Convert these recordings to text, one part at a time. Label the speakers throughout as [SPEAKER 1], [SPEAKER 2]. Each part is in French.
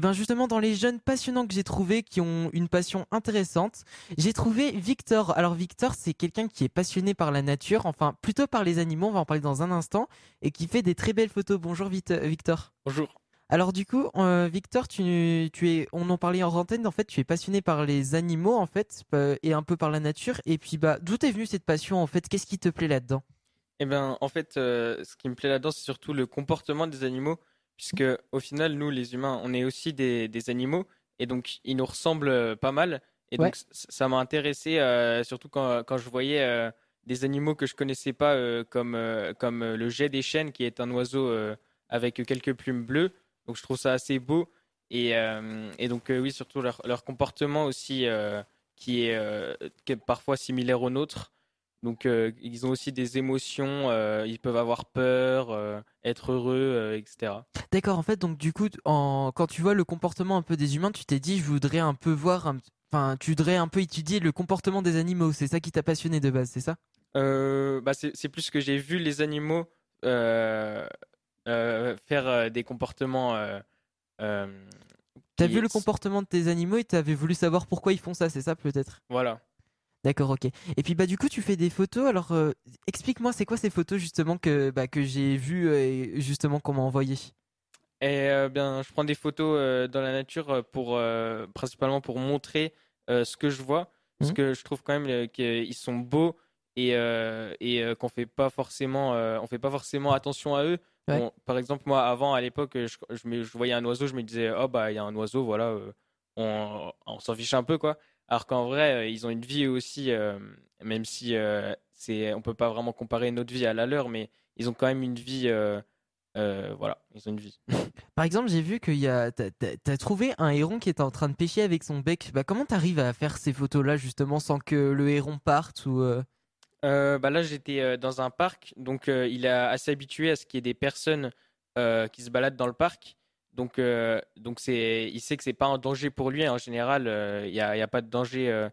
[SPEAKER 1] Et bien justement, dans les jeunes passionnants que j'ai trouvés, qui ont une passion intéressante, j'ai trouvé Victor. Alors Victor, c'est quelqu'un qui est passionné par la nature, enfin plutôt par les animaux, on va en parler dans un instant, et qui fait des très belles photos. Bonjour Victor.
[SPEAKER 2] Bonjour.
[SPEAKER 1] Alors du coup, euh, Victor, tu, tu es, on en parlait en antenne, en fait, tu es passionné par les animaux, en fait, euh, et un peu par la nature. Et puis, bah, d'où est venue cette passion, en fait? Qu'est-ce qui te plaît là-dedans?
[SPEAKER 2] Eh bien, en fait, euh, ce qui me plaît là-dedans, c'est surtout le comportement des animaux, puisque au final, nous, les humains, on est aussi des, des animaux, et donc ils nous ressemblent pas mal. Et donc, ça m'a intéressé, surtout quand, quand, je voyais des animaux que je connaissais pas, comme, comme le jet des chênes, qui est un oiseau avec quelques plumes bleues. Donc je trouve ça assez beau. Et, euh, et donc euh, oui, surtout leur, leur comportement aussi euh, qui est, qui, est, parfois similaire au nôtre. Donc ils ont aussi des émotions, ils peuvent avoir peur, être heureux, etc.
[SPEAKER 1] D'accord, en fait, donc du coup, en... quand tu vois le comportement un peu des humains, tu t'es dit, je voudrais un peu voir, enfin, tu voudrais un peu étudier le comportement des animaux. C'est ça qui t'a passionné de base, c'est ça?
[SPEAKER 2] Bah, C'est plus que j'ai vu les animaux euh, faire euh, des comportements.
[SPEAKER 1] Euh, T'as vu le comportement de tes animaux et t'avais voulu savoir pourquoi ils font ça, c'est ça peut-être?
[SPEAKER 2] Voilà.
[SPEAKER 1] D'accord, ok. Et puis bah du coup tu fais des photos. Alors explique-moi c'est quoi ces photos justement que bah, que j'ai vues et justement qu'on m'a envoyé.
[SPEAKER 2] Et bien je prends des photos dans la nature pour principalement pour montrer ce que je vois parce mmh. que je trouve quand même qu'ils sont beaux et et qu'on fait pas forcément on fait pas forcément attention à eux par exemple, moi, avant, à l'époque, je, je, voyais un oiseau, je me disais, oh, bah, il y a un oiseau, voilà, euh, on, on s'en fiche un peu, quoi. Alors qu'en vrai, euh, ils ont une vie aussi, euh, même si c'est, on peut pas vraiment comparer notre vie à la leur, mais ils ont quand même une vie, voilà, ils ont une vie.
[SPEAKER 1] Par exemple, j'ai vu que tu as, trouvé un héron qui était en train de pêcher avec son bec. Bah, comment arrives à faire ces photos-là, justement, sans que le héron parte ou
[SPEAKER 2] euh, bah là, j'étais euh, dans un parc, donc euh, il est assez habitué à ce qu'il y ait des personnes qui se baladent dans le parc. Donc, donc c'est, il sait que c'est pas un danger pour lui. En général, il n'y a, pas de danger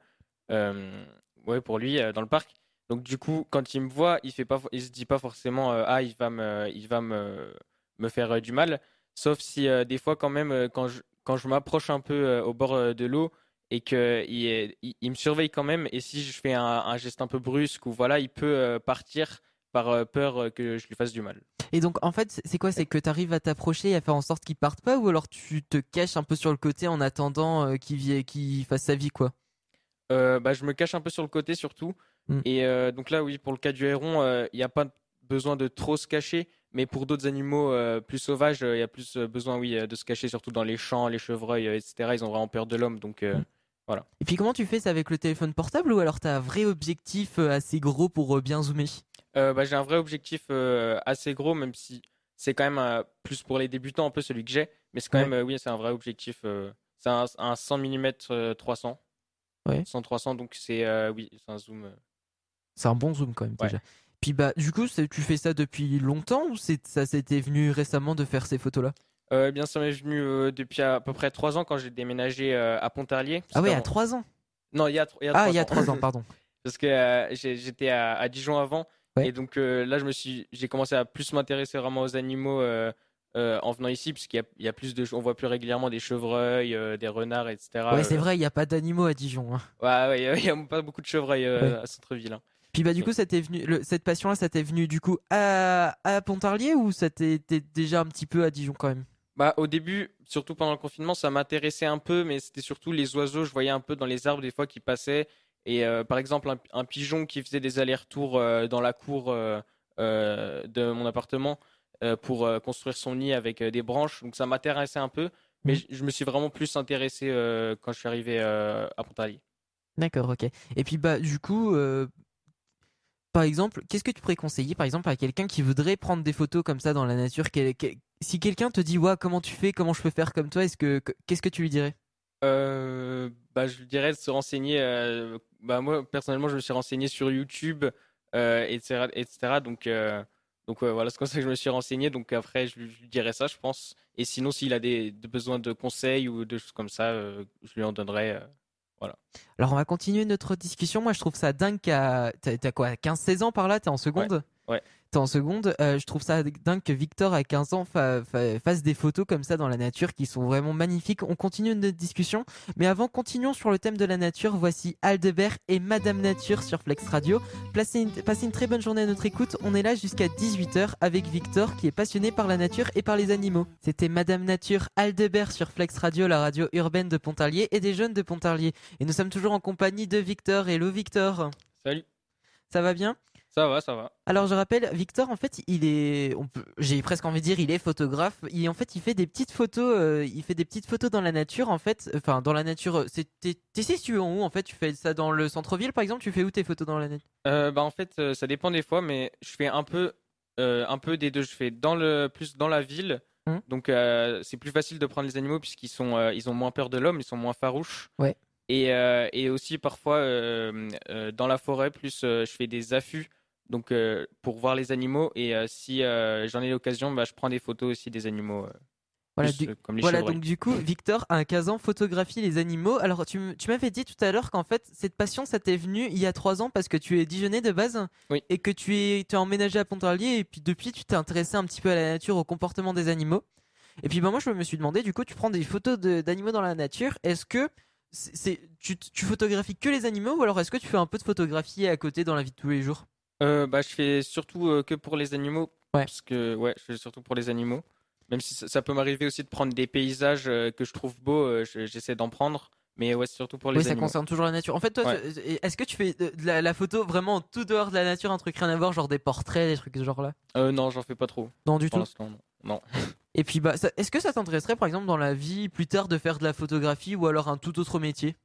[SPEAKER 2] ouais, pour lui dans le parc. Donc du coup, quand il me voit, il fait pas, il se dit pas forcément ah il va me, il va me, me faire du mal. Sauf si des fois quand même quand je, quand je m'approche un peu au bord de l'eau, et qu'il il, il, me surveille quand même. Et si je fais un, geste un peu brusque ou voilà, il peut euh, partir par euh, peur euh, que je lui fasse du mal.
[SPEAKER 1] Et donc en fait, c'est quoi? C'est que tu arrives à t'approcher et à faire en sorte qu'il parte pas ou alors tu te caches un peu sur le côté en attendant qu'il fasse sa vie quoi?
[SPEAKER 2] Bah, Je me cache un peu sur le côté surtout. Hmm. Et donc là, oui, pour le cas du héron, il n'y a pas besoin de trop se cacher. Mais pour d'autres animaux plus sauvages, il y a plus besoin, oui, de se cacher, surtout dans les champs, les chevreuils, etc. Ils ont vraiment peur de l'homme, donc hmm.
[SPEAKER 1] Et puis comment tu fais ça avec le téléphone portable ou alors tu as un vrai objectif euh, assez gros pour euh, bien zoomer?
[SPEAKER 2] Euh, bah, J'ai un vrai objectif assez gros, même si c'est quand même plus pour les débutants un peu celui que j'ai. Mais c'est quand même, oui, c'est un vrai objectif. c'est un, 100 mm 300. Ouais. 100-300, donc c'est oui, c'est un zoom.
[SPEAKER 1] C'est un bon zoom quand même déjà. Puis bah du coup, tu fais ça depuis longtemps ou ça s'était venu récemment de faire ces photos-là?
[SPEAKER 2] Euh, eh bien, ça m'est venu euh, depuis à, peu près trois ans quand j'ai déménagé euh, à Pontarlier.
[SPEAKER 1] Ah oui, à trois ans?
[SPEAKER 2] Non, il y a,
[SPEAKER 1] il y a ah, il y a trois ans, pardon.
[SPEAKER 2] parce que j'étais à, Dijon avant. Et donc là, je me suis, j'ai commencé à plus m'intéresser vraiment aux animaux en venant ici, puisqu'il y, y, a plus de, on voit plus régulièrement des chevreuils, des renards, etc.
[SPEAKER 1] Ouais, c'est vrai, il n'y a pas d'animaux à Dijon. Hein.
[SPEAKER 2] Ouais, il n'y a pas beaucoup de chevreuils à centre-ville. Hein.
[SPEAKER 1] Puis bah du coup, ça venu, cette passion-là, ça t'est venu du coup à, à Pontarlier ou ça t'était déjà un petit peu à Dijon quand même?
[SPEAKER 2] Bah, au début, surtout pendant le confinement, ça m'intéressait un peu, mais c'était surtout les oiseaux. Je voyais un peu dans les arbres des fois qui passaient. Et euh, par exemple, un, pigeon qui faisait des allers-retours euh, dans la cour euh, de mon appartement pour construire son nid avec des branches. Donc ça m'intéressait un peu, mais mmh. je, me suis vraiment plus intéressé quand je suis arrivé à Pontarlier.
[SPEAKER 1] D'accord, ok. Et puis bah du coup, par exemple, qu'est-ce que tu pourrais conseiller, par exemple, à quelqu'un qui voudrait prendre des photos comme ça dans la nature? Si quelqu'un te dit, ouais, comment tu fais, comment je peux faire comme toi, est-ce que qu'est-ce que tu lui dirais?
[SPEAKER 2] Euh, bah, je lui dirais de se renseigner. Euh, bah, moi, personnellement, je me suis renseigné sur YouTube, euh, etc., etc. Donc, donc voilà, c'est comme ça que je me suis renseigné. Donc après, je lui, dirais ça, je pense. Et sinon, s'il a des, des, besoins de conseils ou de choses comme ça, je lui en donnerai. Voilà.
[SPEAKER 1] Alors on va continuer notre discussion. Moi je trouve ça dingue qu'à t'as quoi 15-16 ans par là, t'es en seconde?
[SPEAKER 2] Ouais.
[SPEAKER 1] T'es en seconde. Euh, je trouve ça dingue que Victor, à 15 ans, fasse des photos comme ça dans la nature qui sont vraiment magnifiques. On continue notre discussion. Mais avant, continuons sur le thème de la nature. Voici Aldebert et Madame Nature sur Flex Radio. Passez une, passez une très bonne journée à notre écoute. On est là jusqu'à 18h avec Victor qui est passionné par la nature et par les animaux. C'était Madame Nature Aldebert sur Flex Radio, la radio urbaine de Pontarlier et des jeunes de Pontarlier. Et nous sommes toujours en compagnie de Victor. Hello Victor.
[SPEAKER 2] Salut.
[SPEAKER 1] Ça va bien?
[SPEAKER 2] Ça va, ça va.
[SPEAKER 1] Alors je rappelle, Victor, en fait, il est, j'ai presque envie de dire, il est photographe. Il, en fait, il fait des petites photos. Euh, il fait des petites photos dans la nature, en fait. Enfin, dans la nature. C'est, t'es, situé en où, en fait? Tu fais ça dans le centre-ville, par exemple? Tu fais où tes photos dans la nature?
[SPEAKER 2] Euh, Bah, en fait, euh, ça dépend des fois, mais je fais un peu, un peu des deux. Je fais dans le, plus dans la ville. Hum. Donc, c'est plus facile de prendre les animaux puisqu'ils sont, ils ont moins peur de l'homme, ils sont moins farouches.
[SPEAKER 1] Ouais.
[SPEAKER 2] Et, et aussi parfois dans la forêt, plus je fais des affûts donc euh, pour voir les animaux et euh, si euh, j'en ai l'occasion, bah, je prends des photos aussi des animaux.
[SPEAKER 1] Voilà, comme les voilà donc du coup, Victor a 15 ans photographie les animaux. Alors tu, m'avais dit tout à l'heure qu'en fait cette passion ça t'est venu il y a 3 ans parce que tu es Dijonais de base et que tu es, emménagé à Pontarlier et puis depuis tu t'es intéressé un petit peu à la nature, au comportement des animaux. Et puis bah, moi je me suis demandé du coup tu prends des photos d'animaux dans la nature, est-ce que c'est, tu, tu photographies que les animaux ou alors est-ce que tu fais un peu de photographie à côté dans la vie de tous les jours?
[SPEAKER 2] Euh, bah, je fais surtout euh, que pour les animaux. Parce que, ouais, je fais surtout pour les animaux. Même si ça, peut m'arriver aussi de prendre des paysages euh, que je trouve beaux, j'essaie d'en prendre. Mais ouais, c'est surtout pour les
[SPEAKER 1] oui,
[SPEAKER 2] animaux.
[SPEAKER 1] ça concerne toujours la nature. En fait, toi, est-ce que tu fais de la, photo vraiment tout dehors de la nature, un truc rien à voir, genre des portraits, des trucs de ce genre-là?
[SPEAKER 2] Euh, Non, j'en fais pas trop.
[SPEAKER 1] Non, du
[SPEAKER 2] tout.
[SPEAKER 1] Non.
[SPEAKER 2] non.
[SPEAKER 1] Et puis, bah, est-ce que ça t'intéresserait, par exemple, dans la vie plus tard, de faire de la photographie ou alors un tout autre métier?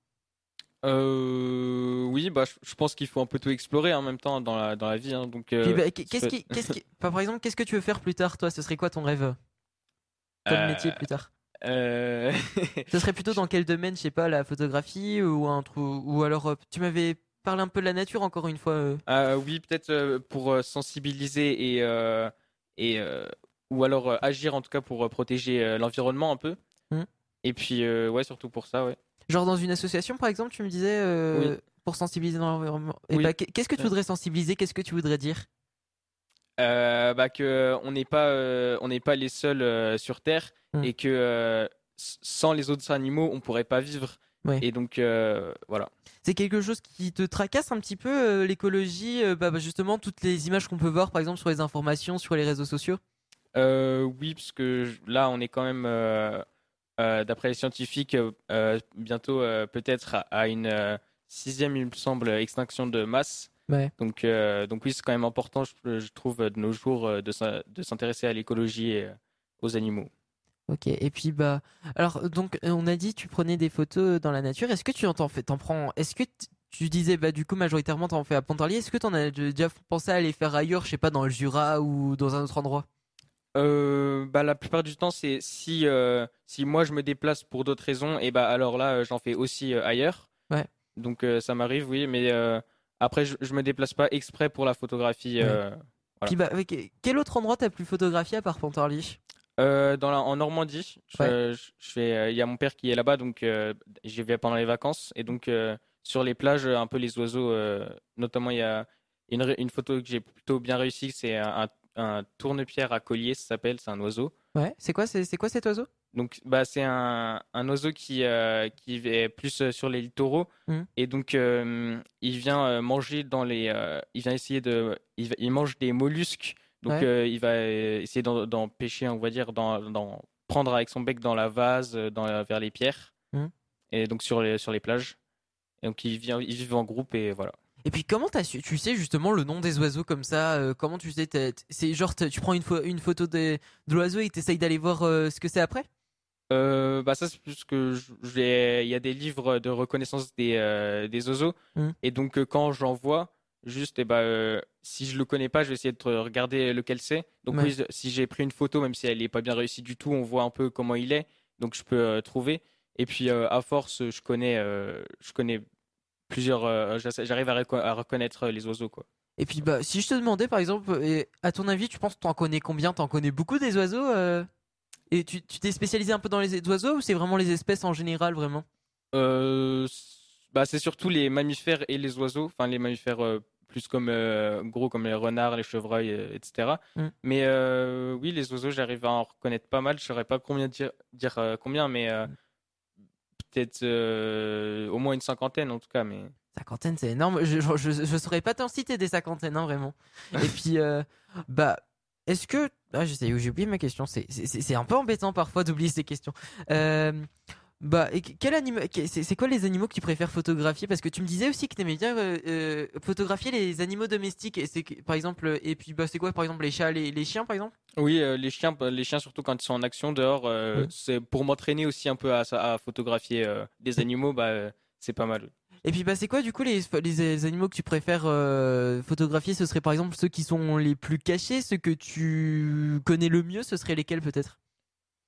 [SPEAKER 2] Euh, oui, bah, je, pense qu'il faut un peu tout explorer en même temps dans la, dans la vie. Hein, donc, euh,
[SPEAKER 1] bah, qu'est-ce qui, qu'est-ce qui, par exemple, qu'est-ce que tu veux faire plus tard, toi? Ce serait quoi ton rêve? Comme euh, métier plus tard?
[SPEAKER 2] euh...
[SPEAKER 1] Ce serait plutôt dans quel domaine, je sais pas, la photographie ou un ou alors tu m'avais parlé un peu de la nature encore une fois.
[SPEAKER 2] Ah, oui, peut-être pour sensibiliser et et ou alors agir en tout cas pour protéger l'environnement un peu. Mmh. Et puis ouais, surtout pour ça, ouais.
[SPEAKER 1] Genre dans une association, par exemple, tu me disais euh, pour sensibiliser dans l'environnement. Bah, qu'est-ce que tu voudrais sensibiliser Qu'est-ce que tu voudrais dire?
[SPEAKER 2] Euh, bah que on n'est pas euh, on n'est pas les seuls sur Terre hmm. et que sans les autres animaux on pourrait pas vivre. Et donc voilà.
[SPEAKER 1] C'est quelque chose qui te tracasse un petit peu l'écologie, bah, bah, justement toutes les images qu'on peut voir par exemple sur les informations, sur les réseaux sociaux?
[SPEAKER 2] oui, parce que là on est quand même euh, d'après les scientifiques, euh, euh, bientôt peut-être à, une sixième, il me semble, extinction de masse. Donc, donc oui, c'est quand même important, je, trouve, de nos jours, de, s'intéresser à l'écologie et aux animaux.
[SPEAKER 1] Ok, et puis bah, alors donc on a dit tu prenais des photos dans la nature. Est-ce que tu en t'en prends Est-ce que tu disais bah du coup majoritairement t'en fais à Pontarlier. Est-ce que tu en as déjà pensé à aller faire ailleurs, je sais pas dans le Jura ou dans un autre endroit?
[SPEAKER 2] Euh, bah, la plupart du temps, c'est si, euh, si moi je me déplace pour d'autres raisons, et bah alors là, euh, j'en fais aussi ailleurs.
[SPEAKER 1] Ouais.
[SPEAKER 2] Donc ça m'arrive, oui, mais après, je, je me déplace pas exprès pour la photographie.
[SPEAKER 1] Puis bah, quel autre endroit t'as pu photographier à part Pontarlier?
[SPEAKER 2] Dans la, en Normandie, je, fais, il y a mon père qui est là-bas, donc j'y vais pendant les vacances, et donc sur les plages, un peu les oiseaux, notamment il y a une, une photo que j'ai plutôt bien réussi, c'est un, un tourne-pierre à collier, ça s'appelle, c'est un oiseau.
[SPEAKER 1] Ouais, c'est quoi, c'est, quoi cet oiseau?
[SPEAKER 2] Donc, bah, c'est un, un oiseau qui, euh, qui est plus euh, sur les littoraux. Mmh. Et donc, euh, il vient manger dans les. il vient essayer de. Il, mange des mollusques. Donc, il va essayer d'en, pêcher, on va dire, d'en, prendre avec son bec dans la vase, dans, vers les pierres. Mmh. Et donc, sur les, sur les plages. Et donc, il, vient, il vit en groupe et voilà.
[SPEAKER 1] Et puis comment su Tu sais justement le nom des oiseaux comme ça euh, Comment tu sais C'est genre tu prends une, une photo de, de l'oiseau et t'essayes d'aller voir euh, ce que c'est après?
[SPEAKER 2] Euh, bah ça c'est plus que il y a des livres de reconnaissance des, des oiseaux. Mmh. et donc quand j'en vois juste et eh bah si je le connais pas je vais essayer de regarder lequel c'est. Donc oui, si j'ai pris une photo même si elle est pas bien réussie du tout on voit un peu comment il est. Donc je peux trouver. Et puis à force je connais je connais plusieurs. Euh, j'arrive à, reconnaître les oiseaux, quoi.
[SPEAKER 1] Et puis, bah, si je te demandais, par exemple, à ton avis, tu penses que tu en connais combien? Tu en connais beaucoup des oiseaux euh? Et tu t'es spécialisé un peu dans les oiseaux ou c'est vraiment les espèces en général, vraiment?
[SPEAKER 2] Euh, bah, C'est surtout les mammifères et les oiseaux, enfin les mammifères plus comme gros comme les renards, les chevreuils, etc.
[SPEAKER 1] Mm.
[SPEAKER 2] Mais oui, les oiseaux, j'arrive à en reconnaître pas mal. Je saurais pas combien dire, dire combien, mais
[SPEAKER 1] Mm.
[SPEAKER 2] Peut-être au moins une cinquantaine en tout cas. Mais
[SPEAKER 1] Cinquantaine, c'est énorme. Je, je, je, je saurais pas t'en citer des cinquantaines, hein, vraiment. Et puis, euh, bah, est-ce que. Ah, j'ai oublié ma question. C'est un peu embêtant parfois d'oublier ces questions. Euh, bah, et quel animal. C'est quoi les animaux que tu préfères photographier? Parce que tu me disais aussi que tu aimais bien euh, euh, photographier les animaux domestiques. Et c'est par exemple. Et puis, bah, c'est quoi, par exemple, les chats, les, les chiens, par exemple?
[SPEAKER 2] Oui, euh, les chiens, bah, les chiens surtout quand ils sont en action dehors, euh, c'est pour m'entraîner aussi un peu à, à photographier euh, des animaux. Bah, euh, c'est pas mal.
[SPEAKER 1] Et puis bah c'est quoi du coup les, les animaux que tu préfères euh, photographier? Ce serait par exemple ceux qui sont les plus cachés, ceux que tu connais le mieux, ce serait lesquels peut-être?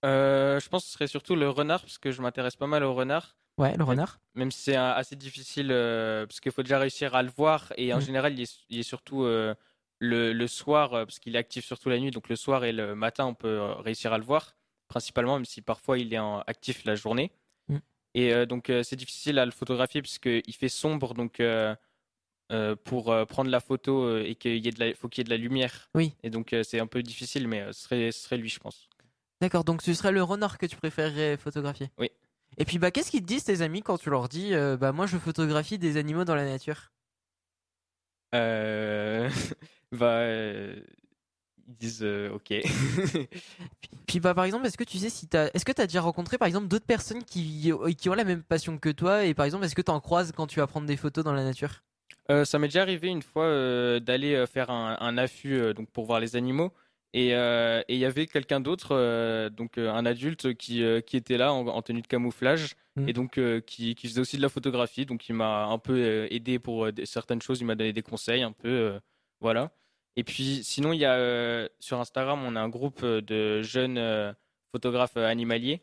[SPEAKER 2] Euh, je pense que ce serait surtout le renard parce que je m'intéresse pas mal au renard.
[SPEAKER 1] Ouais, le renard.
[SPEAKER 2] Même si c'est assez difficile, euh, parce qu'il faut déjà réussir à le voir, et en
[SPEAKER 1] Mm.
[SPEAKER 2] général, il est, il est surtout euh, le, le soir, parce qu'il est actif surtout la nuit, donc le soir et le matin, on peut réussir à le voir, principalement, même si parfois il est en- actif la journée.
[SPEAKER 1] Mm.
[SPEAKER 2] Et donc, c'est difficile à le photographier, puisqu'il fait sombre, donc euh, pour euh, prendre la photo, euh, et qu'il y ait de la, faut qu'il y ait de la lumière.
[SPEAKER 1] Oui.
[SPEAKER 2] Et donc, c'est un peu difficile, mais ce serait, ce serait lui, je pense.
[SPEAKER 1] D'accord, donc ce serait le renard que tu préférerais photographier.
[SPEAKER 2] Oui.
[SPEAKER 1] Et puis bah qu'est-ce qu'ils te disent tes amis quand tu leur dis euh, bah moi je photographie des animaux dans la nature?
[SPEAKER 2] Euh... bah, euh, ils disent euh, OK.
[SPEAKER 1] puis, puis, bah par exemple est-ce que tu sais si t'as est-ce que t'as déjà rencontré par exemple d'autres personnes qui qui ont la même passion que toi? Et par exemple est-ce que t'en croises quand tu vas prendre des photos dans la nature?
[SPEAKER 2] Ça m'est déjà arrivé une fois d'aller faire un, un affût donc pour voir les animaux et euh, et il y avait quelqu'un d'autre euh, donc euh, un adulte qui qui était là en, en tenue de camouflage
[SPEAKER 1] Mhm.
[SPEAKER 2] et donc qui qui faisait aussi de la photographie. Donc il m'a un peu aidé pour certaines choses. Il m'a donné des conseils un peu voilà. Et puis sinon il y a sur Instagram on a un groupe de jeunes photographes animaliers.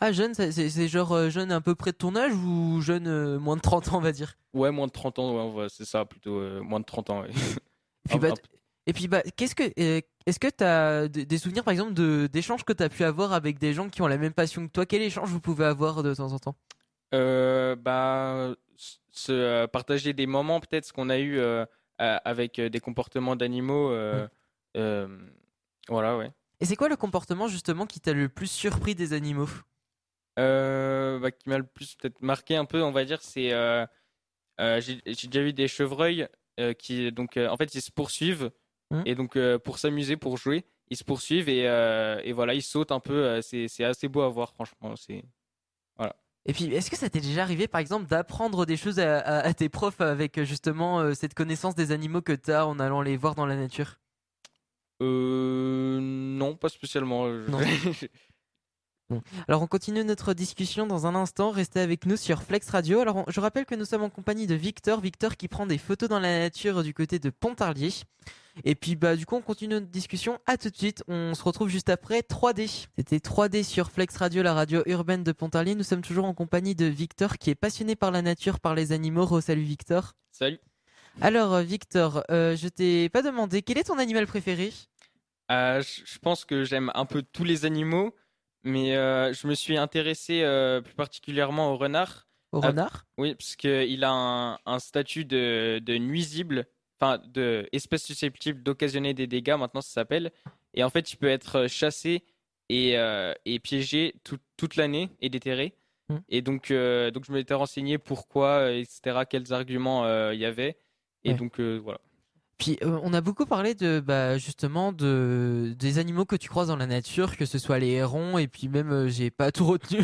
[SPEAKER 1] Ah jeune c'est genre jeune à peu près de ton âge ou jeune moins de 30 ans on va dire?
[SPEAKER 2] Ouais moins de 30 ans ouais, c'est ça plutôt moins de 30 ans ouais.
[SPEAKER 1] Et puis bah, bah qu'est-ce que est-ce que tu as des souvenirs par exemple d'échanges que tu as pu avoir avec des gens qui ont la même passion que toi? Quel échange vous pouvez avoir de temps en temps?
[SPEAKER 2] Euh, bah, se euh, partager des moments peut-être ce qu'on a eu euh, avec des comportements d'animaux. voilà, ouais.
[SPEAKER 1] Et c'est quoi le comportement justement qui t'a le plus surpris des animaux?
[SPEAKER 2] Bah, qui m'a le plus peut-être marqué un peu, on va dire, c'est j'ai déjà vu des chevreuils qui donc en fait ils se poursuivent
[SPEAKER 1] Mhm.
[SPEAKER 2] et donc euh, pour s'amuser, pour jouer, ils se poursuivent et, euh, et voilà ils sautent un peu. euh, c'est assez beau à voir franchement. C'est
[SPEAKER 1] Et puis est-ce que ça t'est déjà arrivé par exemple d'apprendre des choses à, à- à tes profs avec justement euh, cette connaissance des animaux que tu as en allant les voir dans la nature?
[SPEAKER 2] Euh, non pas spécialement.
[SPEAKER 1] Alors on continue notre discussion dans un instant, restez avec nous sur Flex Radio. Alors on- je rappelle que nous sommes en compagnie de Victor, Victor qui prend des photos dans la nature du côté de Pontarlier. Et puis bah du coup on continue notre discussion, à tout de suite, on se retrouve juste après 3D. C'était 3D sur Flex Radio, la radio urbaine de Pontarlier. Nous sommes toujours en compagnie de Victor qui est passionné par la nature, par les animaux. Salut Victor.
[SPEAKER 2] Salut.
[SPEAKER 1] Alors euh, Victor, euh, je t'ai pas demandé quel est ton animal préféré?
[SPEAKER 2] Euh, je pense que j'aime un peu tous les animaux, mais euh, je me suis intéressé plus particulièrement au renard.
[SPEAKER 1] Au renard?
[SPEAKER 2] Oui, parce qu'il a un, un statut de, de nuisible, enfin de espèce susceptible d'occasionner des dégâts, maintenant ça s'appelle. Et en fait, il peut être chassé et, euh, et piégé tout- toute l'année et déterré.
[SPEAKER 1] Hmm.
[SPEAKER 2] Et donc, euh, donc je m'étais renseigné pourquoi, etc., quels arguments euh, il y avait. Et
[SPEAKER 1] Ouais.
[SPEAKER 2] donc, euh, voilà.
[SPEAKER 1] Puis euh, on a beaucoup parlé de bah, justement de des animaux que tu croises dans la nature, que ce soit les hérons et puis même euh, j'ai pas tout retenu.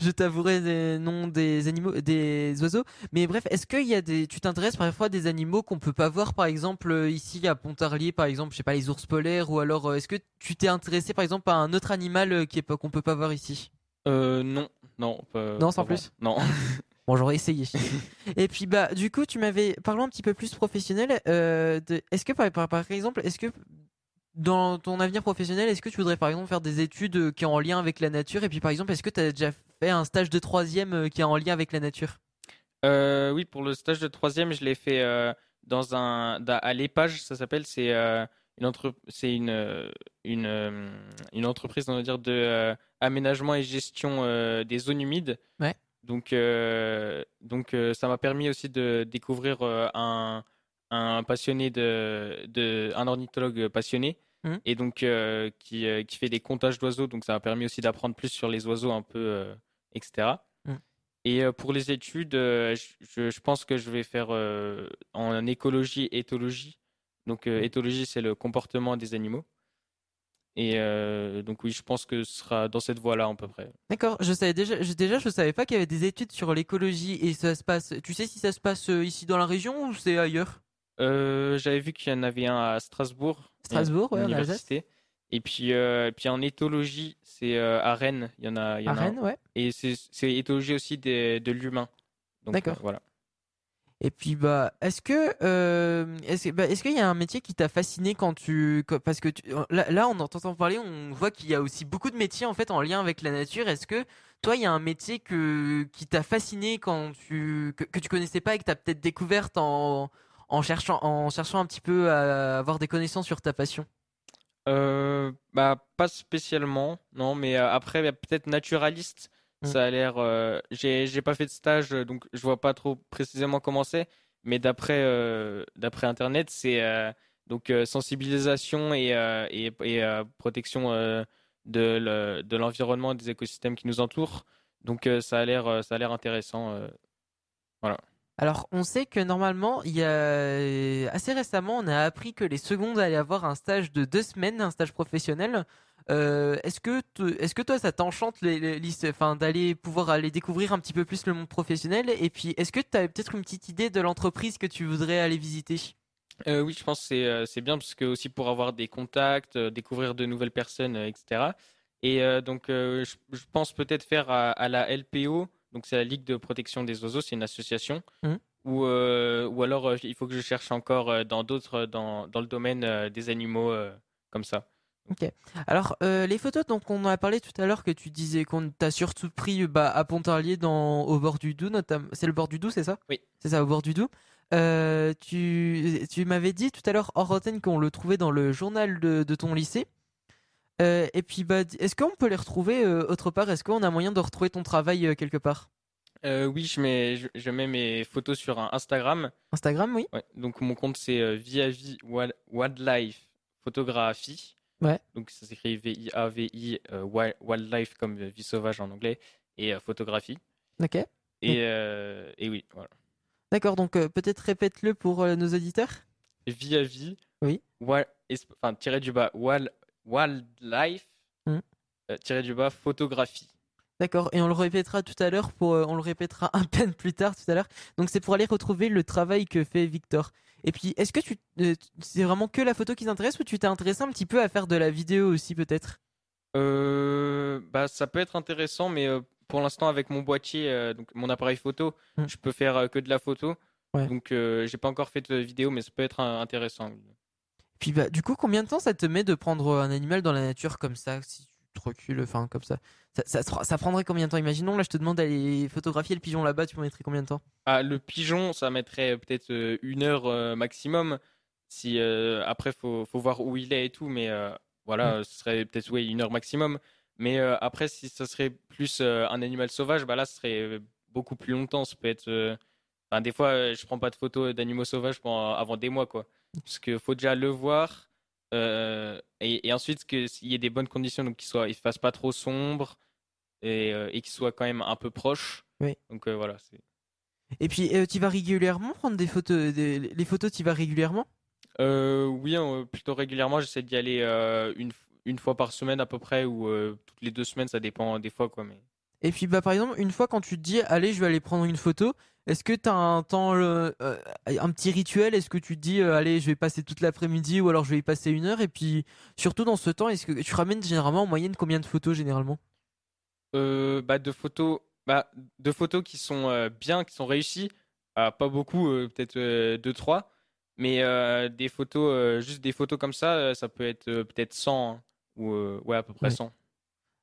[SPEAKER 1] je t'avouerai des noms des animaux, des oiseaux. Mais bref, est-ce qu'il y a des tu t'intéresses parfois à des animaux qu'on peut pas voir par exemple euh, ici à Pontarlier par exemple, je sais pas les ours polaires ou alors euh, est-ce que tu t'es intéressé par exemple à un autre animal qui est qu'on peut pas voir ici?
[SPEAKER 2] Euh, non, non. pas-
[SPEAKER 1] Non, sans plus.
[SPEAKER 2] Non.
[SPEAKER 1] Bon, j'aurais essayé. et puis bah du coup, tu m'avais parlons un petit peu plus professionnel. euh, de... Est-ce que par, par, par exemple, est-ce que dans ton avenir professionnel, est-ce que tu voudrais par exemple faire des études euh, qui sont en lien avec la nature? Et puis par exemple, est-ce que tu as déjà fait un stage de troisième euh, qui est en lien avec la nature?
[SPEAKER 2] Euh, oui, pour le stage de troisième, je l'ai fait euh, dans un à l'épage, ça s'appelle. C'est euh, une entre, c'est une une une entreprise, on va dire, de euh, aménagement et gestion euh, des zones humides.
[SPEAKER 1] Ouais.
[SPEAKER 2] Donc euh, donc euh, ça m'a permis aussi de découvrir euh, un un passionné de, de un ornithologue passionné
[SPEAKER 1] Mmh.
[SPEAKER 2] et donc euh, qui, euh, qui fait des comptages d'oiseaux. Donc ça m'a permis aussi d'apprendre plus sur les oiseaux un peu, euh, etc.
[SPEAKER 1] Mmh.
[SPEAKER 2] Et euh, pour les études, je, je pense que je vais faire en écologie, éthologie. Donc
[SPEAKER 1] Mmh.
[SPEAKER 2] éthologie, c'est le comportement des animaux. Et euh, donc oui, je pense que ce sera dans cette voie-là à peu près.
[SPEAKER 1] D'accord, je savais déjà, je, déjà je savais pas qu'il y avait des études sur l'écologie et ça se passe. Tu sais si ça se passe euh, ici dans la région ou c'est ailleurs?
[SPEAKER 2] Euh, j'avais vu qu'il y en avait un à Strasbourg.
[SPEAKER 1] Strasbourg, Alsace.
[SPEAKER 2] université. Et puis, euh, puis en éthologie, c'est à Rennes. Il y en a, il y
[SPEAKER 1] À
[SPEAKER 2] en a un.
[SPEAKER 1] Rennes, ouais.
[SPEAKER 2] Et c'est c'est éthologie aussi des- de l'humain.
[SPEAKER 1] D'accord.
[SPEAKER 2] voilà.
[SPEAKER 1] Et puis bah, est-ce que euh, est-ce bah, est-ce qu'il y a un métier qui t'a fasciné quand tu parce que là, on entend parler, on voit qu'il y a aussi beaucoup de métiers en fait en lien avec la nature. Est-ce que toi il y a un métier que qui t'a fasciné quand tu que, que tu connaissais pas et que t'as peut-être découverte en en cherchant en cherchant un petit peu à avoir des connaissances sur ta passion?
[SPEAKER 2] Euh, bah, pas spécialement, non, mais euh, après, peut-être naturaliste.
[SPEAKER 1] Mm.
[SPEAKER 2] Ça a l'air. euh, j'ai j'ai pas fait de stage, euh, donc je vois pas trop précisément comment c'est. Mais d'après euh, d'après Internet, c'est euh, donc sensibilisation et, et, et, protection de le- de l'environnement et des écosystèmes qui nous entourent. Donc ça a l'air ça a l'air intéressant. euh.
[SPEAKER 1] Alors, on sait que normalement, il y a assez récemment, on a appris que les secondes allaient avoir un stage de deux semaines, un stage professionnel. Euh, est-ce que, est-ce que toi, ça t'enchante les, les lycées- enfin, d'aller pouvoir aller découvrir un petit peu plus le monde professionnel? Et puis, est-ce que tu as peut-être une petite idée de l'entreprise que tu voudrais aller visiter?
[SPEAKER 2] Euh, oui, je pense que c'est euh, c'est bien parce que aussi pour avoir des contacts, découvrir de nouvelles personnes, etc. Et euh, donc, je, je pense peut-être faire à, à la LPO, donc c'est la Ligue de protection des oiseaux, c'est une association.
[SPEAKER 1] Mhm.
[SPEAKER 2] Ou, ou alors, il faut que je cherche encore dans d'autres, dans, dans le domaine des animaux, comme ça.
[SPEAKER 1] Alors, euh, les photos, donc on en a parlé tout à l'heure que tu disais qu'on t'a surtout pris bah, à Pontarlier, dans, au bord du Doubs, notamment. C'est le bord du Doubs, c'est ça?
[SPEAKER 2] Oui.
[SPEAKER 1] C'est ça, au bord du Doubs. Euh, tu tu m'avais dit tout à l'heure hors antenne qu'on le trouvait dans le journal de, de ton lycée. Euh, et puis, bah, est-ce qu'on peut les retrouver autre part? Est-ce qu'on a moyen de retrouver ton travail quelque part?
[SPEAKER 2] Oui, je mets, je, je mets mes photos sur un Instagram.
[SPEAKER 1] Instagram, oui.
[SPEAKER 2] Ouais, donc mon compte c'est Viavi Wild- Wildlife Photographie.
[SPEAKER 1] Ouais.
[SPEAKER 2] Donc ça s'écrit V-I-A-V-I euh, Wi- Wildlife comme euh, vie sauvage en anglais et euh, photographie.
[SPEAKER 1] Ok.
[SPEAKER 2] Et, euh, et oui, voilà.
[SPEAKER 1] D'accord, donc peut-être répète-le pour nos auditeurs.
[SPEAKER 2] Viavi.
[SPEAKER 1] Oui.
[SPEAKER 2] Wi- es- Enfin tiré du bas wild- Wildlife. Euh, tiré du bas photographie.
[SPEAKER 1] D'accord, et on le répétera tout à l'heure, pour, on le répétera un peine plus tard tout à l'heure. Donc c'est pour aller retrouver le travail que fait Victor. Et puis, est-ce que tu, euh, c'est vraiment que la photo qui t'intéresse ou tu t'es intéressé un petit peu à faire de la vidéo aussi peut-être?
[SPEAKER 2] Euh, bah, ça peut être intéressant, mais euh, pour l'instant, avec mon boîtier, euh, donc mon appareil photo,
[SPEAKER 1] Mm.
[SPEAKER 2] je peux faire que de la photo.
[SPEAKER 1] Ouais.
[SPEAKER 2] Donc, j'ai pas encore fait de vidéo, mais ça peut être intéressant.
[SPEAKER 1] Puis bah, du coup, combien de temps ça te met de prendre un animal dans la nature comme ça, si te recules, enfin comme ça ça, ça, se- ça prendrait combien de temps? Imaginons, là je te demande d'aller photographier le pigeon là-bas, tu mettrais combien de temps?
[SPEAKER 2] Ah, le pigeon, ça mettrait peut-être euh, une heure euh, maximum. Si euh, après, faut, faut voir où il est et tout, mais euh, voilà, ce serait peut-être ouais, une heure maximum. Mais euh, après, si ça serait plus un animal sauvage, bah là, ce serait beaucoup plus longtemps. Ça peut être, enfin, des fois, je prends pas de photos d'animaux sauvages pendant, avant des mois, quoi. Parce qu'il faut déjà le voir. Euh, et, et ensuite, que s'il y ait des bonnes conditions, donc qu'il soit, il fasse pas trop sombre et, euh, et qu'il soit quand même un peu proche.
[SPEAKER 1] Oui.
[SPEAKER 2] Donc euh, voilà.
[SPEAKER 1] Et puis, tu vas régulièrement prendre des photos, des- les photos, tu vas régulièrement?
[SPEAKER 2] Oui, euh, plutôt régulièrement. J'essaie d'y aller une, une fois par semaine à peu près, ou toutes les deux semaines, ça dépend des fois, quoi. Mais...
[SPEAKER 1] Et puis, bah, par exemple, une fois quand tu te dis, allez, je vais aller prendre une photo, est-ce que tu as un temps, euh, un petit rituel? Est-ce que tu te dis, euh, allez, je vais passer toute l'après-midi ou alors je vais y passer une heure? Et puis, surtout dans ce temps, est-ce que tu ramènes généralement en moyenne combien de photos généralement?
[SPEAKER 2] Euh, bah, de photos, bah, de photos qui sont euh, bien, qui sont réussies. Ah, pas beaucoup, peut-être deux, trois. Mais des photos, juste des photos comme ça, ça peut être peut-être 100, hein, ou euh, ouais, à peu près
[SPEAKER 1] Ouais.
[SPEAKER 2] 100.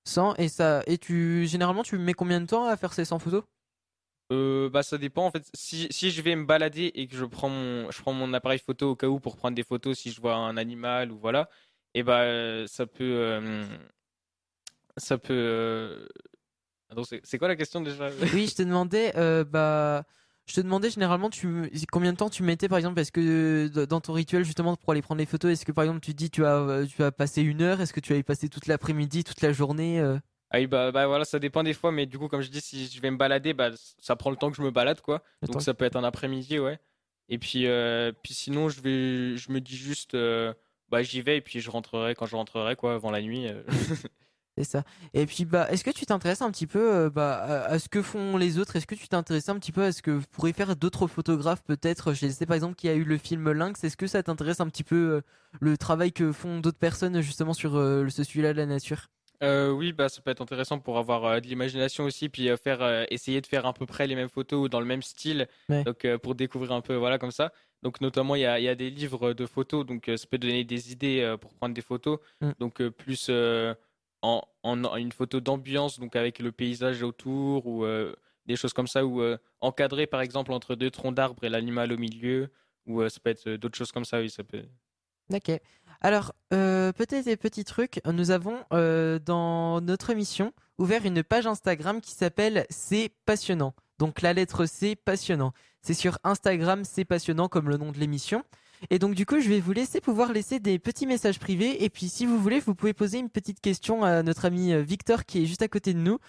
[SPEAKER 1] 100 et ça et tu généralement tu mets combien de temps à faire ces 100 photos?
[SPEAKER 2] Euh, bah, ça dépend en fait. Si, si je vais me balader et que je prends mon, je prends mon appareil photo au cas où pour prendre des photos si je vois un animal ou voilà, et bah euh, ça peut, euh, ça peut. euh, c'est quoi la question déjà?
[SPEAKER 1] Oui, je te demandais euh, bah je te demandais généralement tu combien de temps tu mettais par exemple est-ce que euh, dans ton rituel justement pour aller prendre les photos est-ce que par exemple tu dis tu as tu as passé une heure? Est-ce que tu as passé toute l'après-midi toute la journée euh?
[SPEAKER 2] Ah oui, bah, bah, voilà, ça dépend des fois, mais du coup, comme je dis, si je vais me balader, bah, ça prend le temps que je me balade, quoi. Donc ça peut être un après-midi, ouais. Et puis, euh, puis sinon, je vais, je me dis juste, euh, bah j'y vais et puis je rentrerai quand je rentrerai, quoi, avant la nuit. Euh.
[SPEAKER 1] C'est ça. Et puis, bah, est-ce que tu t'intéresses un petit peu bah, à, ce que font les autres? Est-ce que tu t'intéresses un petit peu à ce que pourraient faire d'autres photographes peut-être? Je sais par exemple qu'il y a eu le film Lynx. Est-ce que ça t'intéresse un petit peu le travail que font d'autres personnes justement sur ce sujet-là de la nature?
[SPEAKER 2] Euh, oui, bah, ça peut être intéressant pour avoir euh, de l'imagination aussi, puis euh, faire, essayer de faire à peu près les mêmes photos ou dans le même style, donc pour découvrir un peu, voilà, comme ça. Donc notamment, il y a, y a, des livres de photos, donc ça peut donner des idées pour prendre des photos. Mm. Donc plus en, en, une photo d'ambiance, donc avec le paysage autour ou des choses comme ça, ou encadré par exemple entre deux troncs d'arbres et l'animal au milieu, ou ça peut être d'autres choses comme ça, oui, ça peut.
[SPEAKER 1] Ok. Alors, euh, peut-être des petits trucs. Nous avons euh, dans notre émission ouvert une page Instagram qui s'appelle C'est passionnant. Donc la lettre C, passionnant. C'est sur Instagram, c'est passionnant comme le nom de l'émission. Et donc du coup, je vais vous laisser pouvoir laisser des petits messages privés. Et puis si vous voulez, vous pouvez poser une petite question à notre ami euh, Victor qui est juste à côté de nous.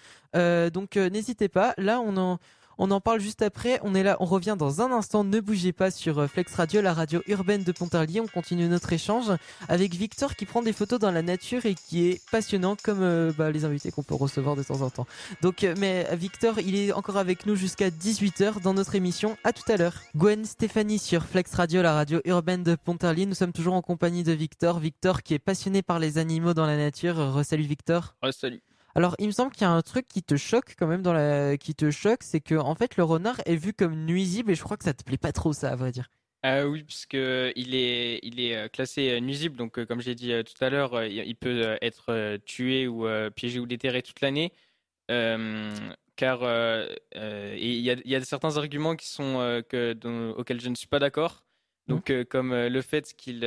[SPEAKER 1] donc n'hésitez pas. Là, on en on en parle juste après. On est là, on revient dans un instant. Ne bougez pas sur euh, Flex Radio, la radio urbaine de Pontarlier. On continue notre échange avec Victor qui prend des photos dans la nature et qui est passionnant comme euh, bah, les invités qu'on peut recevoir de temps en temps. Donc, euh, mais Victor, il est encore avec nous jusqu'à 18h dans notre émission. À tout à l'heure. Gwen Stéphanie sur Flex Radio, la radio urbaine de Pontarlier. Nous sommes toujours en compagnie de Victor. Victor qui est passionné par les animaux dans la nature. Resalut Victor.
[SPEAKER 2] Resalut.
[SPEAKER 1] Alors, il me semble qu'il y a un truc qui te choque quand même dans la, qui te choque, c'est que en fait le renard est vu comme nuisible et je crois que ça te plaît pas trop ça, à vrai dire.
[SPEAKER 2] Euh, oui, puisque il est, il est euh, classé euh, nuisible, donc comme j'ai dit tout à l'heure, il peut être tué ou piégé ou déterré toute l'année. car il y a, y a, certains arguments qui sont que, auxquels je ne suis pas d'accord. Mmh. Donc, comme le fait qu'il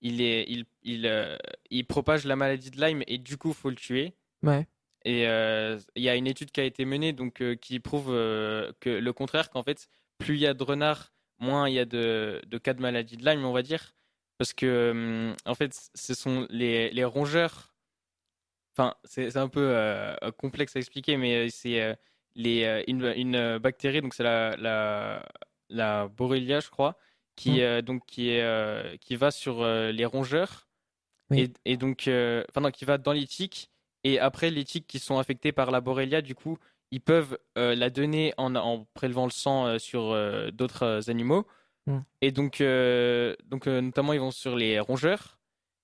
[SPEAKER 2] il il, il, il propage la maladie de Lyme et du coup, faut le tuer.
[SPEAKER 1] Ouais.
[SPEAKER 2] Et euh, il y a une étude qui a été menée donc, euh, qui prouve euh, que le contraire, qu'en fait, plus il y a de renards, moins il y a de, de, cas de maladie de Lyme, on va dire. Parce que, en fait, ce sont les, les rongeurs. Enfin, c'est un peu complexe à expliquer, mais c'est les une, une, bactérie, donc c'est la, la, la Borrelia, je crois, qui, mmh. donc, qui, est, qui va sur les rongeurs. Et, et, donc, enfin, non, qui va dans les tiques et après, les tiques qui sont affectés par la Borrelia, du coup, ils peuvent euh, la donner en, prélevant le sang euh, sur euh, d'autres animaux. Hmm. Et donc, donc notamment, ils vont sur les rongeurs.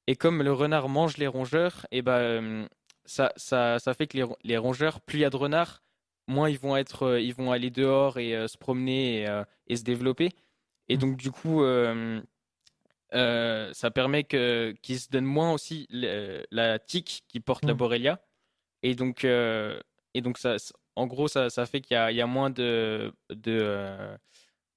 [SPEAKER 2] Et comme le renard mange les rongeurs, et ben, ça, ça, ça, fait que les, les, rongeurs, plus il y a de renards, moins ils vont, être, ils vont aller dehors et se promener et, et, se développer. Et hmm. donc, du coup, euh, ça permet que qu'ils se donnent moins aussi la tique qui porte la mm. Borrelia. Et donc, euh, et donc ça, en gros, ça, ça fait qu'il y, y a, moins de, de, euh,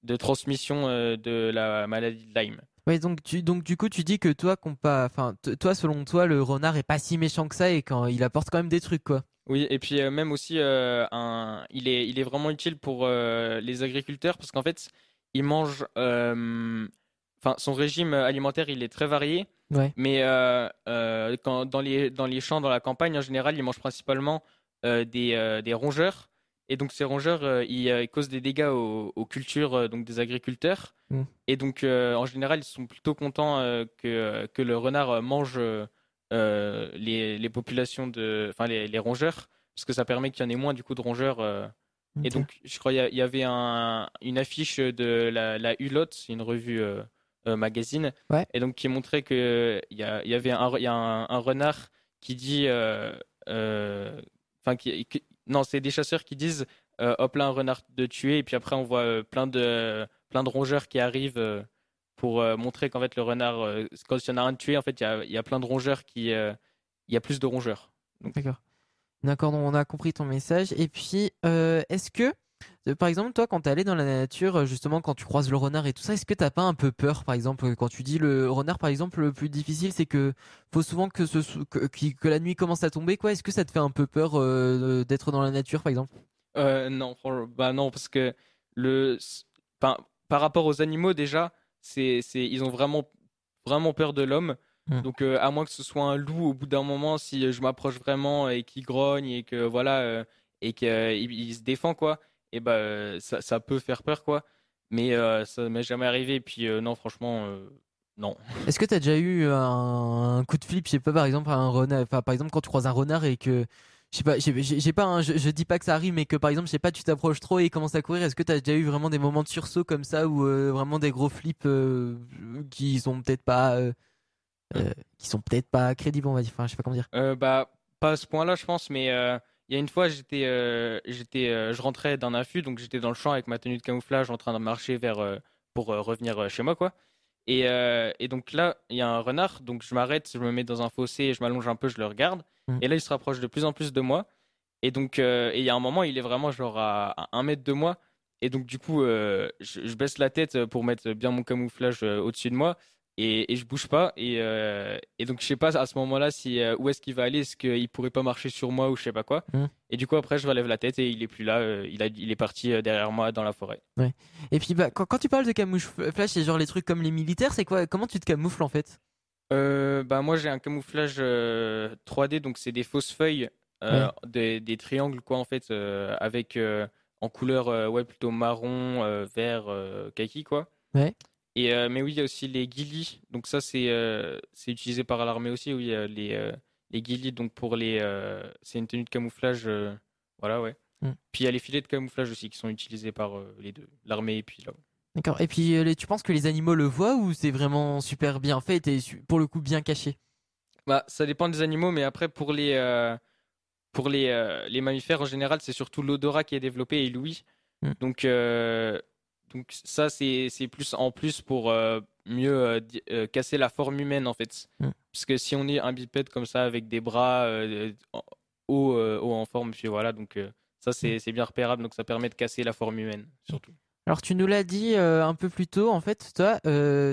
[SPEAKER 2] de transmission de la maladie de Lyme.
[SPEAKER 1] Oui, donc, tu, donc du coup, tu dis que toi, enfin, toi, selon toi, le renard est pas si méchant que ça et quand il apporte quand même des trucs, quoi.
[SPEAKER 2] Oui, et puis même aussi, un, il, est, il est vraiment utile pour les agriculteurs parce qu'en fait, il mange enfin, son régime alimentaire, il est très varié. Mais euh, euh, quand, dans, les, dans les champs, dans la campagne, en général, il mange principalement euh, des, des, rongeurs. Et donc, ces rongeurs, ils, causent des dégâts aux, cultures donc des agriculteurs. Mm. Et donc, en général, ils sont plutôt contents que, que le renard mange les, les, populations de. Enfin, les, les, rongeurs. Parce que ça permet qu'il y en ait moins, du coup, de rongeurs. Et donc, je crois qu'il y, avait un, une affiche de la, la Hulotte, une revue euh, magazine, et donc qui montrait que il y, y, avait un, y a un, renard qui dit, euh, euh, enfin qui, non, c'est des chasseurs qui disent, hop là un renard de tuer, et puis après on voit plein de plein de rongeurs qui arrivent pour montrer qu'en fait le renard, quand il y en a un de tué, en fait il y a, y a, plein de rongeurs qui, il y a plus de rongeurs.
[SPEAKER 1] D'accord. D'accord, on a compris ton message. Et puis, est-ce que euh, par exemple, toi, quand t'es allé dans la nature, euh, justement, quand tu croises le renard et tout ça, est-ce que t'as pas un peu peur, par exemple, quand tu dis le renard, par exemple, le plus difficile, c'est que faut souvent que, ce, que, la nuit commence à tomber, quoi. Est-ce que ça te fait un peu peur euh, d'être dans la nature, par exemple?
[SPEAKER 2] Euh, Non, bah non, parce que le, par, par rapport aux animaux déjà, c'est, ils ont vraiment, vraiment peur de l'homme.
[SPEAKER 1] Mm.
[SPEAKER 2] Donc euh, à moins que ce soit un loup, au bout d'un moment, si je m'approche vraiment et qu'il grogne et que voilà euh, et qu'il il se défend quoi, et bah euh, ça, ça peut faire peur quoi. Mais euh, ça m'est jamais arrivé. Et puis euh, non, franchement, euh, non.
[SPEAKER 1] Est-ce que t'as déjà eu un, un coup de flip, je sais pas, par exemple, un renard, enfin, par exemple, quand tu croises un renard et que, je sais pas, j'ai un- je, je dis pas que ça arrive, mais que par exemple, je sais pas, tu t'approches trop et il commence à courir. Est-ce que t'as déjà eu vraiment des moments de sursaut comme ça ou vraiment des gros flips qui sont peut-être pas, qui sont peut-être pas crédibles, on va dire. Enfin, je sais pas comment dire.
[SPEAKER 2] Bah pas à ce point-là, je pense. Mais il y a une fois, j'étais, euh, j'étais, euh, je rentrais d'un affût, donc j'étais dans le champ avec ma tenue de camouflage, en train de marcher vers euh, pour revenir chez moi quoi. Et, et donc là, il y a un renard, donc je m'arrête, je me mets dans un fossé, je m'allonge un peu, je le regarde.
[SPEAKER 1] Mm.
[SPEAKER 2] Et là, il se rapproche de plus en plus de moi. Et donc, et il y a un moment, il est vraiment genre à, à un mètre de moi. Et donc, du coup, je, je baisse la tête pour mettre bien mon camouflage au-dessus de moi. Et, et je bouge pas. Et, euh, et donc, je sais pas à ce moment-là si, euh, où est-ce qu'il va aller. Est-ce qu'il pourrait pas marcher sur moi ou je sais pas quoi.
[SPEAKER 1] Mm.
[SPEAKER 2] Et du coup, après, je relève la tête et il est plus là. euh, il, a, il est parti derrière moi dans la forêt.
[SPEAKER 1] Et puis, bah, quand, quand tu parles de camouflage, c'est genre les trucs comme les militaires, c'est quoi Comment tu te camoufles en fait?
[SPEAKER 2] Bah moi j'ai un camouflage euh, 3D donc c'est des fausses feuilles des, des triangles quoi en fait avec en couleur ouais plutôt marron vert kaki quoi
[SPEAKER 1] Ouais.
[SPEAKER 2] Et euh, mais oui il y a aussi les ghillies donc ça c'est euh, utilisé par l'armée aussi oui euh, les euh, les ghillies donc pour les c'est une tenue de camouflage voilà ouais
[SPEAKER 1] Mm.
[SPEAKER 2] puis il y a les filets de camouflage aussi qui sont utilisés par les deux l'armée et puis là
[SPEAKER 1] D'accord. Et puis, les- tu penses que les animaux le voient ou c'est vraiment super bien fait et pour le coup bien caché?
[SPEAKER 2] Bah, ça dépend des animaux, mais après, pour les, pour les, les mammifères en général, c'est surtout l'odorat qui est développé et l'ouïe.
[SPEAKER 1] Mm.
[SPEAKER 2] Donc, donc, ça, c'est, plus en plus pour euh, mieux euh, euh, casser la forme humaine, en fait.
[SPEAKER 1] Mm.
[SPEAKER 2] Parce que si on est un bipède comme ça, avec des bras haut, haut en forme, puis voilà, donc ça, c'est, c'est bien repérable, donc ça permet de casser la forme humaine, surtout.
[SPEAKER 1] Alors tu nous l'as dit un peu plus tôt, en fait, toi,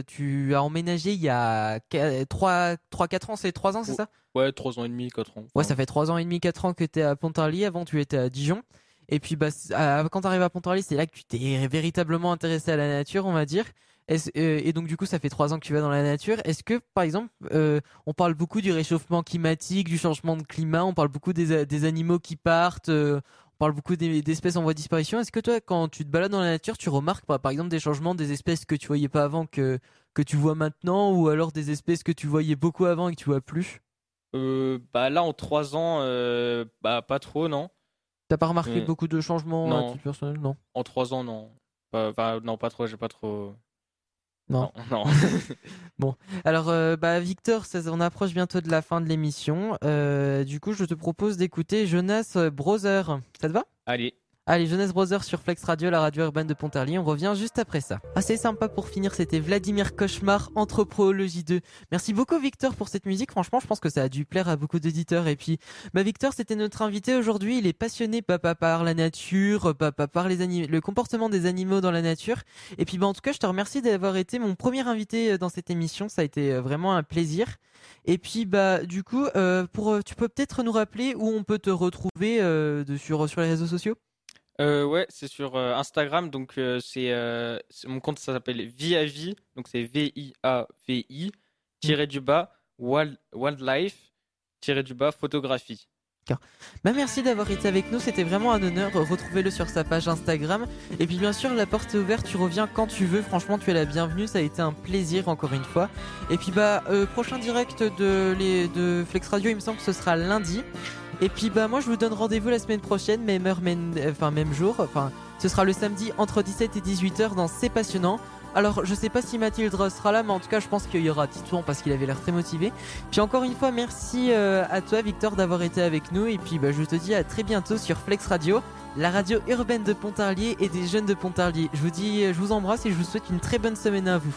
[SPEAKER 1] tu as emménagé il y a 3-4 ans, c'est 3 ans, c'est
[SPEAKER 2] Oh.
[SPEAKER 1] ça?
[SPEAKER 2] Ouais, 3 ans et demi, 4 ans.
[SPEAKER 1] Ouais, ça fait 3 ans et demi, 4 ans que tu es à Pontarlier, avant tu étais à Dijon. Et puis bah, à- quand tu arrives à Pontarlier, c'est là que tu t'es véritablement intéressé à la nature, on va dire. Euh, et donc du coup, ça fait 3 ans que tu vas dans la nature. Est-ce que, par exemple, euh, on parle beaucoup du réchauffement climatique, du changement de climat, on parle beaucoup des, animaux qui partent, euh, on parle beaucoup des- d'espèces en voie de disparition. Est-ce que toi, quand tu te balades dans la nature, tu remarques par, par exemple des changements des espèces que tu voyais pas avant que, que tu vois maintenant, ou alors des espèces que tu voyais beaucoup avant et que tu vois plus?
[SPEAKER 2] Bah là, en 3 ans, bah pas trop, non.
[SPEAKER 1] T'as pas remarqué
[SPEAKER 2] Mm.
[SPEAKER 1] beaucoup de changements à
[SPEAKER 2] Non.
[SPEAKER 1] titre personnel Non?
[SPEAKER 2] En trois ans, non. Non, pas trop, j'ai pas trop.
[SPEAKER 1] Non.
[SPEAKER 2] Non.
[SPEAKER 1] Alors, euh, bah, Victor, ça- on approche bientôt de la fin de l'émission. Euh, du coup, je te propose d'écouter Jonas Brother. Ça te va?
[SPEAKER 2] Allez.
[SPEAKER 1] Allez, Jonas Brother sur Flex Radio, la radio urbaine de Pontarlier. On revient juste après ça. Assez sympa pour finir, c'était Vladimir Cauchemar, Anthropologie 2. Merci beaucoup, Victor, pour cette musique. Franchement, je pense que ça a dû plaire à beaucoup d'auditeurs. Et puis, bah, Victor, c'était notre invité aujourd'hui. Il est passionné papa par la nature, papa par les anim- le comportement des animaux dans la nature. Et puis, bah, en tout cas, je te remercie d'avoir été mon premier invité euh, dans cette émission. Ça a été euh, vraiment un plaisir. Et puis, bah, du coup, euh, pour, euh, tu peux peut-être nous rappeler où on peut te retrouver euh, de, sur, sur les réseaux sociaux?
[SPEAKER 2] Euh, ouais, c'est sur euh, Instagram, donc euh, c'est euh, c'est- mon compte, ça s'appelle Vie, donc c'est V-I-A-V-I, tiré du bas, wild, Wildlife, tiré du bas, photographie.
[SPEAKER 1] Bah merci d'avoir été avec nous, c'était vraiment un honneur. Retrouvez-le sur sa page Instagram. Et puis bien sûr, la porte est ouverte, tu reviens quand tu veux. Franchement, tu es la bienvenue, ça a été un plaisir encore une fois. Et puis bah euh, prochain direct de les de Flex Radio, il me semble que ce sera lundi. Et puis bah moi je vous donne rendez-vous la semaine prochaine, même heure, même, jour. Enfin, ce sera le samedi entre 17 et 18h dans C'est passionnant. Alors je sais pas si Mathilde sera là, mais en tout cas je pense qu'il y aura Titouan parce qu'il avait l'air très motivé. Puis encore une fois, merci euh, à toi Victor d'avoir été avec nous. Et puis bah, je te dis à très bientôt sur Flex Radio, la radio urbaine de Pontarlier et des jeunes de Pontarlier. Je vous dis, je vous embrasse et je vous souhaite une très bonne semaine à vous.